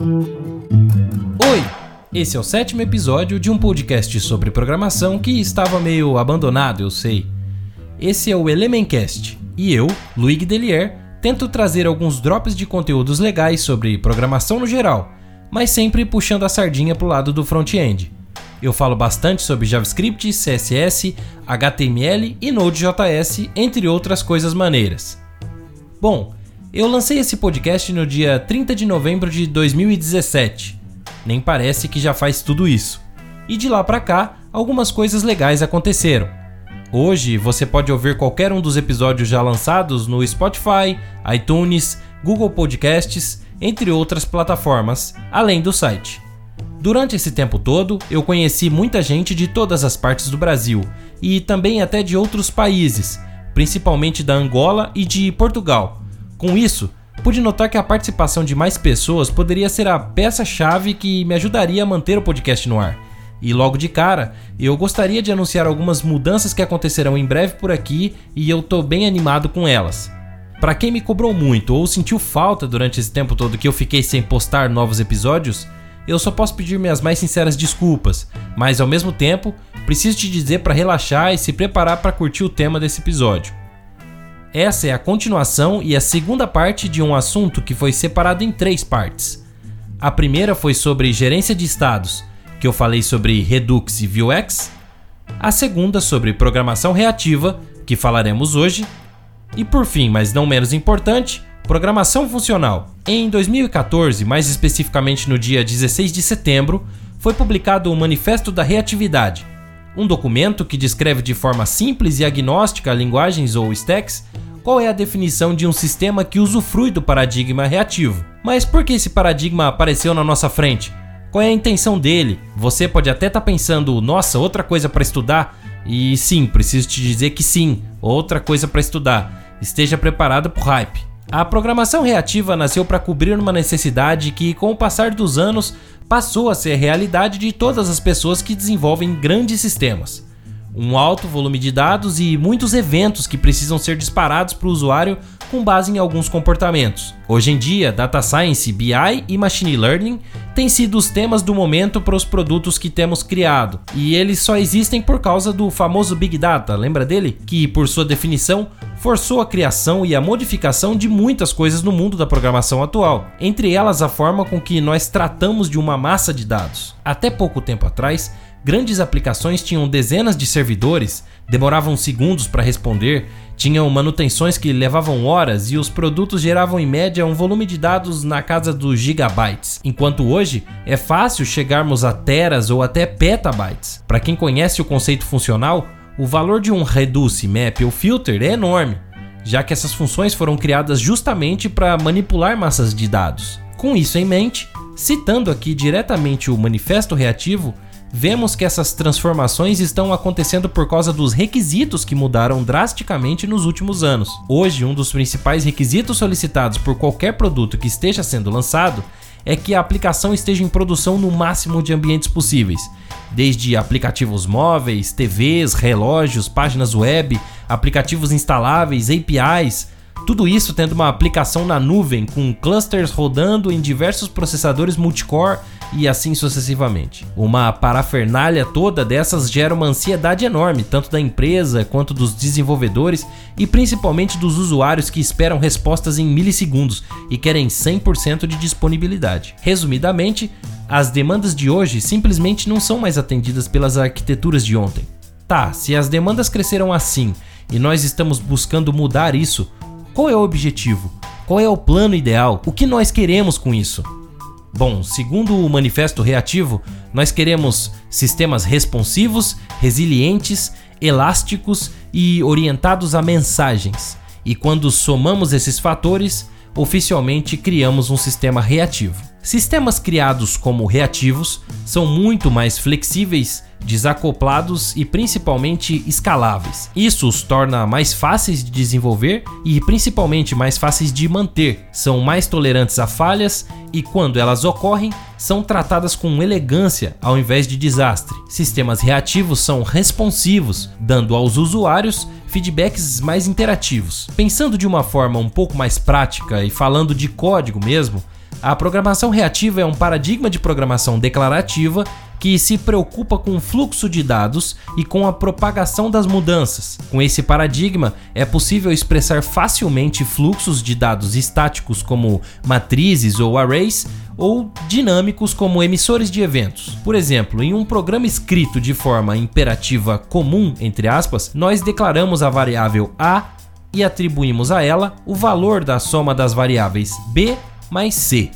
Oi! Esse é o sétimo episódio de um podcast sobre programação que estava meio abandonado, eu sei. Esse é o Elementcast e eu, Luigi Delier, tento trazer alguns drops de conteúdos legais sobre programação no geral, mas sempre puxando a sardinha pro lado do front-end. Eu falo bastante sobre JavaScript, CSS, HTML e Node.js, entre outras coisas maneiras. Bom, eu lancei esse podcast no dia 30 de novembro de 2017. Nem parece que já faz tudo isso. E de lá para cá, algumas coisas legais aconteceram. Hoje você pode ouvir qualquer um dos episódios já lançados no Spotify, iTunes, Google Podcasts, entre outras plataformas, além do site. Durante esse tempo todo, eu conheci muita gente de todas as partes do Brasil e também até de outros países, principalmente da Angola e de Portugal com isso, pude notar que a participação de mais pessoas poderia ser a peça-chave que me ajudaria a manter o podcast no ar. E logo de cara, eu gostaria de anunciar algumas mudanças que acontecerão em breve por aqui e eu tô bem animado com elas. Para quem me cobrou muito ou sentiu falta durante esse tempo todo que eu fiquei sem postar novos episódios, eu só posso pedir minhas mais sinceras desculpas, mas ao mesmo tempo, preciso te dizer para relaxar e se preparar para curtir o tema desse episódio. Essa é a continuação e a segunda parte de um assunto que foi separado em três partes. A primeira foi sobre gerência de estados, que eu falei sobre Redux e Vuex. A segunda sobre programação reativa, que falaremos hoje. E por fim, mas não menos importante, programação funcional. Em 2014, mais especificamente no dia 16 de setembro, foi publicado o Manifesto da Reatividade, um documento que descreve de forma simples e agnóstica linguagens ou stacks qual é a definição de um sistema que usufrui do paradigma reativo. Mas por que esse paradigma apareceu na nossa frente? Qual é a intenção dele? Você pode até estar tá pensando, nossa, outra coisa para estudar? E sim, preciso te dizer que sim, outra coisa para estudar. Esteja preparado para o hype. A programação reativa nasceu para cobrir uma necessidade que, com o passar dos anos, passou a ser realidade de todas as pessoas que desenvolvem grandes sistemas. Um alto volume de dados e muitos eventos que precisam ser disparados para o usuário com base em alguns comportamentos. Hoje em dia, Data Science, BI e Machine Learning têm sido os temas do momento para os produtos que temos criado, e eles só existem por causa do famoso Big Data, lembra dele? Que, por sua definição, forçou a criação e a modificação de muitas coisas no mundo da programação atual, entre elas a forma com que nós tratamos de uma massa de dados. Até pouco tempo atrás, grandes aplicações tinham dezenas de servidores, demoravam segundos para responder, tinham manutenções que levavam horas e os produtos geravam em média um volume de dados na casa dos gigabytes, enquanto hoje é fácil chegarmos a teras ou até petabytes. Para quem conhece o conceito funcional, o valor de um reduce, map ou filter é enorme, já que essas funções foram criadas justamente para manipular massas de dados. Com isso em mente, citando aqui diretamente o manifesto reativo, vemos que essas transformações estão acontecendo por causa dos requisitos que mudaram drasticamente nos últimos anos. Hoje, um dos principais requisitos solicitados por qualquer produto que esteja sendo lançado é que a aplicação esteja em produção no máximo de ambientes possíveis, desde aplicativos móveis, TVs, relógios, páginas web, aplicativos instaláveis, APIs, tudo isso tendo uma aplicação na nuvem com clusters rodando em diversos processadores multicore e assim sucessivamente. Uma parafernália toda dessas gera uma ansiedade enorme, tanto da empresa quanto dos desenvolvedores e principalmente dos usuários que esperam respostas em milissegundos e querem 100% de disponibilidade. Resumidamente, as demandas de hoje simplesmente não são mais atendidas pelas arquiteturas de ontem. Tá, se as demandas cresceram assim e nós estamos buscando mudar isso, qual é o objetivo? Qual é o plano ideal? O que nós queremos com isso? Bom, segundo o manifesto reativo, nós queremos sistemas responsivos, resilientes, elásticos e orientados a mensagens. E quando somamos esses fatores, oficialmente criamos um sistema reativo. Sistemas criados como reativos são muito mais flexíveis desacoplados e principalmente escaláveis. Isso os torna mais fáceis de desenvolver e principalmente mais fáceis de manter. São mais tolerantes a falhas e, quando elas ocorrem, são tratadas com elegância ao invés de desastre. Sistemas reativos são responsivos, dando aos usuários feedbacks mais interativos. Pensando de uma forma um pouco mais prática e falando de código mesmo, A programação reativa é um paradigma de programação declarativa que se preocupa com o fluxo de dados e com a propagação das mudanças. Com esse paradigma, é possível expressar facilmente fluxos de dados estáticos como matrizes ou arrays ou dinâmicos como emissores de eventos. Por exemplo, em um programa escrito de forma imperativa comum, entre aspas, nós declaramos a variável a e atribuímos a ela o valor da soma das variáveis b mais C.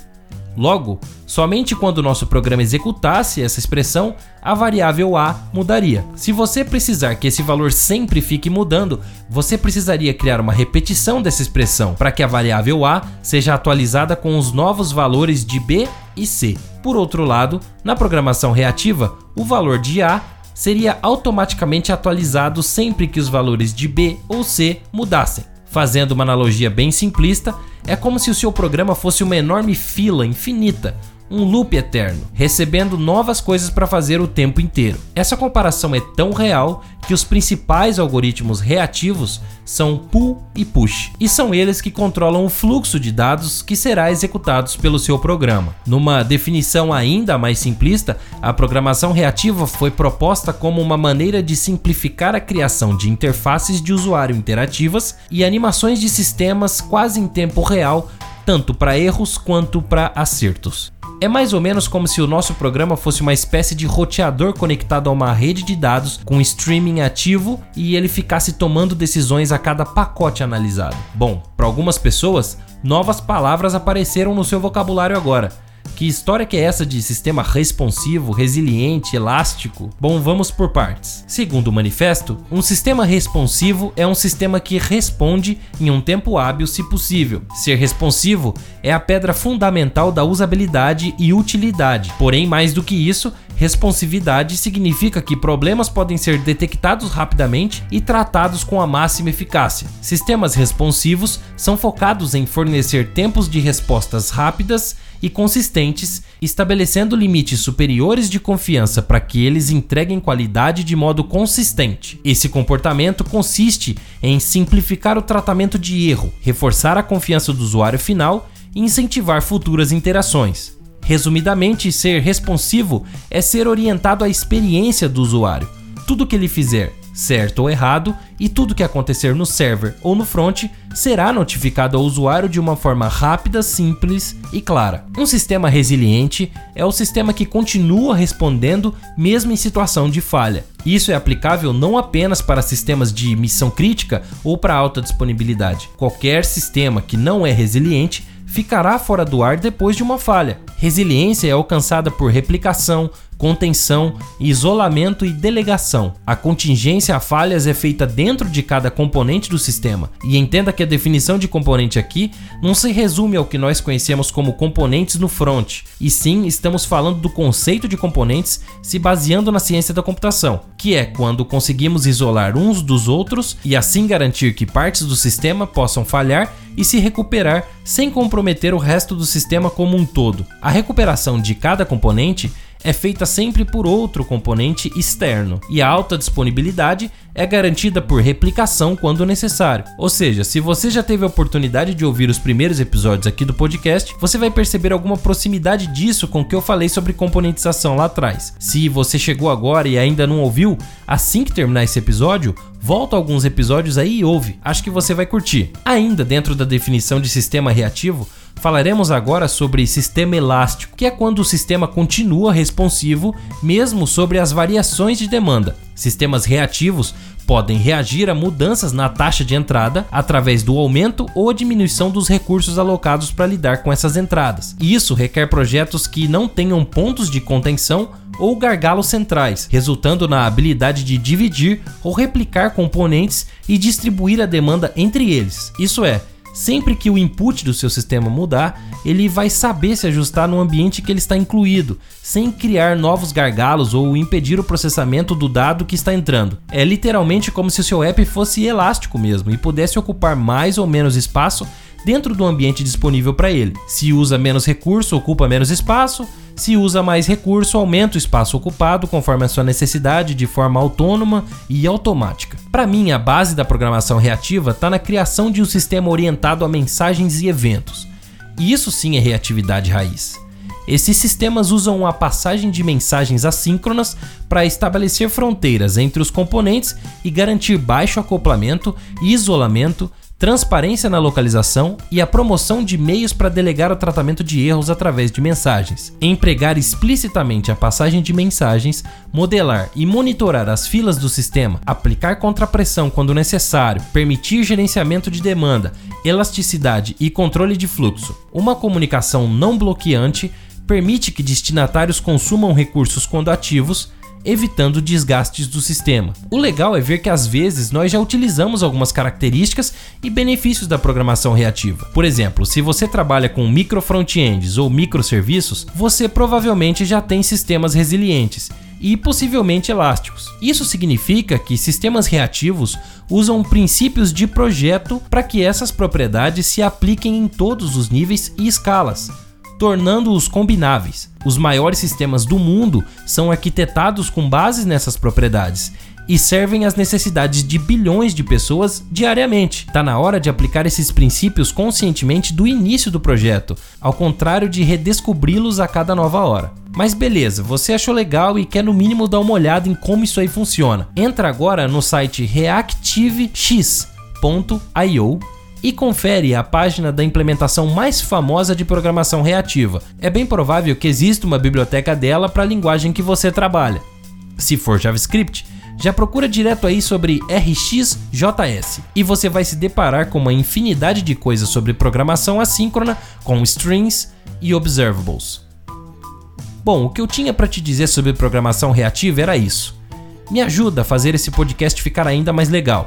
Logo, somente quando o nosso programa executasse essa expressão, a variável A mudaria. Se você precisar que esse valor sempre fique mudando, você precisaria criar uma repetição dessa expressão para que a variável A seja atualizada com os novos valores de B e C. Por outro lado, na programação reativa, o valor de A seria automaticamente atualizado sempre que os valores de B ou C mudassem. Fazendo uma analogia bem simplista, é como se o seu programa fosse uma enorme fila infinita, um loop eterno, recebendo novas coisas para fazer o tempo inteiro. Essa comparação é tão real que os principais algoritmos reativos são pull e push, e são eles que controlam o fluxo de dados que será executados pelo seu programa. Numa definição ainda mais simplista, a programação reativa foi proposta como uma maneira de simplificar a criação de interfaces de usuário interativas e animações de sistemas quase em tempo real tanto para erros quanto para acertos. É mais ou menos como se o nosso programa fosse uma espécie de roteador conectado a uma rede de dados com streaming ativo e ele ficasse tomando decisões a cada pacote analisado. Bom, para algumas pessoas, novas palavras apareceram no seu vocabulário agora que história que é essa de sistema responsivo, resiliente, elástico? Bom, vamos por partes. Segundo o manifesto, um sistema responsivo é um sistema que responde em um tempo hábil, se possível. Ser responsivo é a pedra fundamental da usabilidade e utilidade. Porém, mais do que isso, Responsividade significa que problemas podem ser detectados rapidamente e tratados com a máxima eficácia. Sistemas responsivos são focados em fornecer tempos de respostas rápidas e consistentes, estabelecendo limites superiores de confiança para que eles entreguem qualidade de modo consistente. Esse comportamento consiste em simplificar o tratamento de erro, reforçar a confiança do usuário final e incentivar futuras interações. Resumidamente, ser responsivo é ser orientado à experiência do usuário. Tudo que ele fizer, certo ou errado, e tudo que acontecer no server ou no front será notificado ao usuário de uma forma rápida, simples e clara. Um sistema resiliente é o sistema que continua respondendo mesmo em situação de falha. Isso é aplicável não apenas para sistemas de missão crítica ou para alta disponibilidade. Qualquer sistema que não é resiliente ficará fora do ar depois de uma falha. Resiliência é alcançada por replicação, contenção, isolamento e delegação. A contingência a falhas é feita dentro de cada componente do sistema. E entenda que a definição de componente aqui não se resume ao que nós conhecemos como componentes no front, e sim estamos falando do conceito de componentes se baseando na ciência da computação, que é quando conseguimos isolar uns dos outros e assim garantir que partes do sistema possam falhar e se recuperar sem comprometer o resto do sistema como um todo. A recuperação de cada componente é feita sempre por outro componente externo, e a alta disponibilidade é garantida por replicação quando necessário. Ou seja, se você já teve a oportunidade de ouvir os primeiros episódios aqui do podcast, você vai perceber alguma proximidade disso com o que eu falei sobre componentização lá atrás. Se você chegou agora e ainda não ouviu, assim que terminar esse episódio, volta alguns episódios aí e ouve. Acho que você vai curtir. Ainda dentro da definição de sistema reativo, Falaremos agora sobre sistema elástico, que é quando o sistema continua responsivo mesmo sobre as variações de demanda. Sistemas reativos podem reagir a mudanças na taxa de entrada através do aumento ou diminuição dos recursos alocados para lidar com essas entradas. Isso requer projetos que não tenham pontos de contenção ou gargalos centrais, resultando na habilidade de dividir ou replicar componentes e distribuir a demanda entre eles. Isso é, Sempre que o input do seu sistema mudar, ele vai saber se ajustar no ambiente que ele está incluído, sem criar novos gargalos ou impedir o processamento do dado que está entrando. É literalmente como se o seu app fosse elástico mesmo e pudesse ocupar mais ou menos espaço dentro do ambiente disponível para ele. Se usa menos recurso, ocupa menos espaço se usa mais recurso, aumenta o espaço ocupado conforme a sua necessidade de forma autônoma e automática. Para mim, a base da programação reativa está na criação de um sistema orientado a mensagens e eventos. E isso sim é reatividade raiz. Esses sistemas usam a passagem de mensagens assíncronas para estabelecer fronteiras entre os componentes e garantir baixo acoplamento e isolamento transparência na localização e a promoção de meios para delegar o tratamento de erros através de mensagens. Empregar explicitamente a passagem de mensagens, modelar e monitorar as filas do sistema, aplicar contrapressão quando necessário, permitir gerenciamento de demanda, elasticidade e controle de fluxo. Uma comunicação não bloqueante permite que destinatários consumam recursos quando ativos evitando desgastes do sistema. O legal é ver que às vezes nós já utilizamos algumas características e benefícios da programação reativa. Por exemplo, se você trabalha com micro frontends ou microserviços, você provavelmente já tem sistemas resilientes e possivelmente elásticos. Isso significa que sistemas reativos usam princípios de projeto para que essas propriedades se apliquem em todos os níveis e escalas tornando-os combináveis. Os maiores sistemas do mundo são arquitetados com bases nessas propriedades e servem às necessidades de bilhões de pessoas diariamente. Está na hora de aplicar esses princípios conscientemente do início do projeto, ao contrário de redescobri-los a cada nova hora. Mas beleza, você achou legal e quer no mínimo dar uma olhada em como isso aí funciona. Entra agora no site reactivex.io e confere a página da implementação mais famosa de programação reativa. É bem provável que exista uma biblioteca dela para a linguagem que você trabalha. Se for JavaScript, já procura direto aí sobre RxJS e você vai se deparar com uma infinidade de coisas sobre programação assíncrona com strings e observables. Bom, o que eu tinha para te dizer sobre programação reativa era isso. Me ajuda a fazer esse podcast ficar ainda mais legal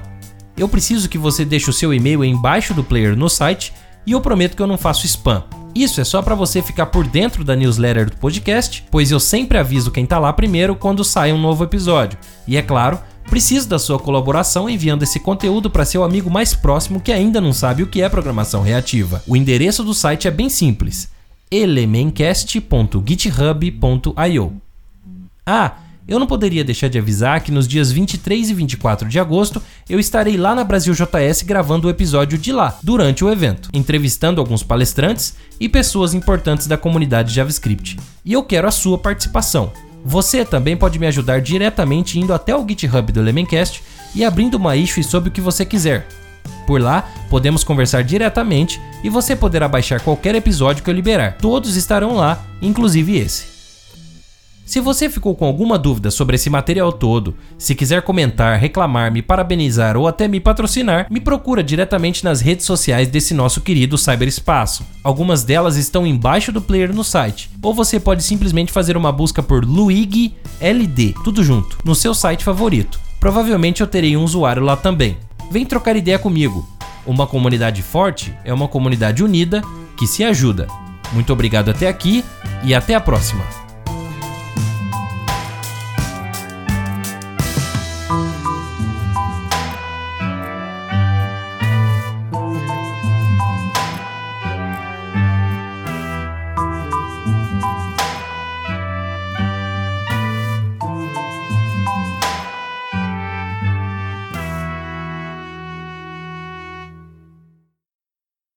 eu preciso que você deixe o seu e-mail embaixo do player no site e eu prometo que eu não faço spam. Isso é só para você ficar por dentro da newsletter do podcast, pois eu sempre aviso quem tá lá primeiro quando sai um novo episódio. E é claro, preciso da sua colaboração enviando esse conteúdo para seu amigo mais próximo que ainda não sabe o que é programação reativa. O endereço do site é bem simples: elementcast.github.io. Ah, eu não poderia deixar de avisar que nos dias 23 e 24 de agosto eu estarei lá na Brasil JS gravando o episódio de lá, durante o evento, entrevistando alguns palestrantes e pessoas importantes da comunidade JavaScript. E eu quero a sua participação. Você também pode me ajudar diretamente indo até o GitHub do Elementcast e abrindo uma issue sobre o que você quiser. Por lá, podemos conversar diretamente e você poderá baixar qualquer episódio que eu liberar. Todos estarão lá, inclusive esse. Se você ficou com alguma dúvida sobre esse material todo, se quiser comentar, reclamar, me parabenizar ou até me patrocinar, me procura diretamente nas redes sociais desse nosso querido cyberespaço. Algumas delas estão embaixo do player no site, ou você pode simplesmente fazer uma busca por Luig LD, tudo junto, no seu site favorito. Provavelmente eu terei um usuário lá também. Vem trocar ideia comigo. Uma comunidade forte é uma comunidade unida que se ajuda. Muito obrigado até aqui e até a próxima.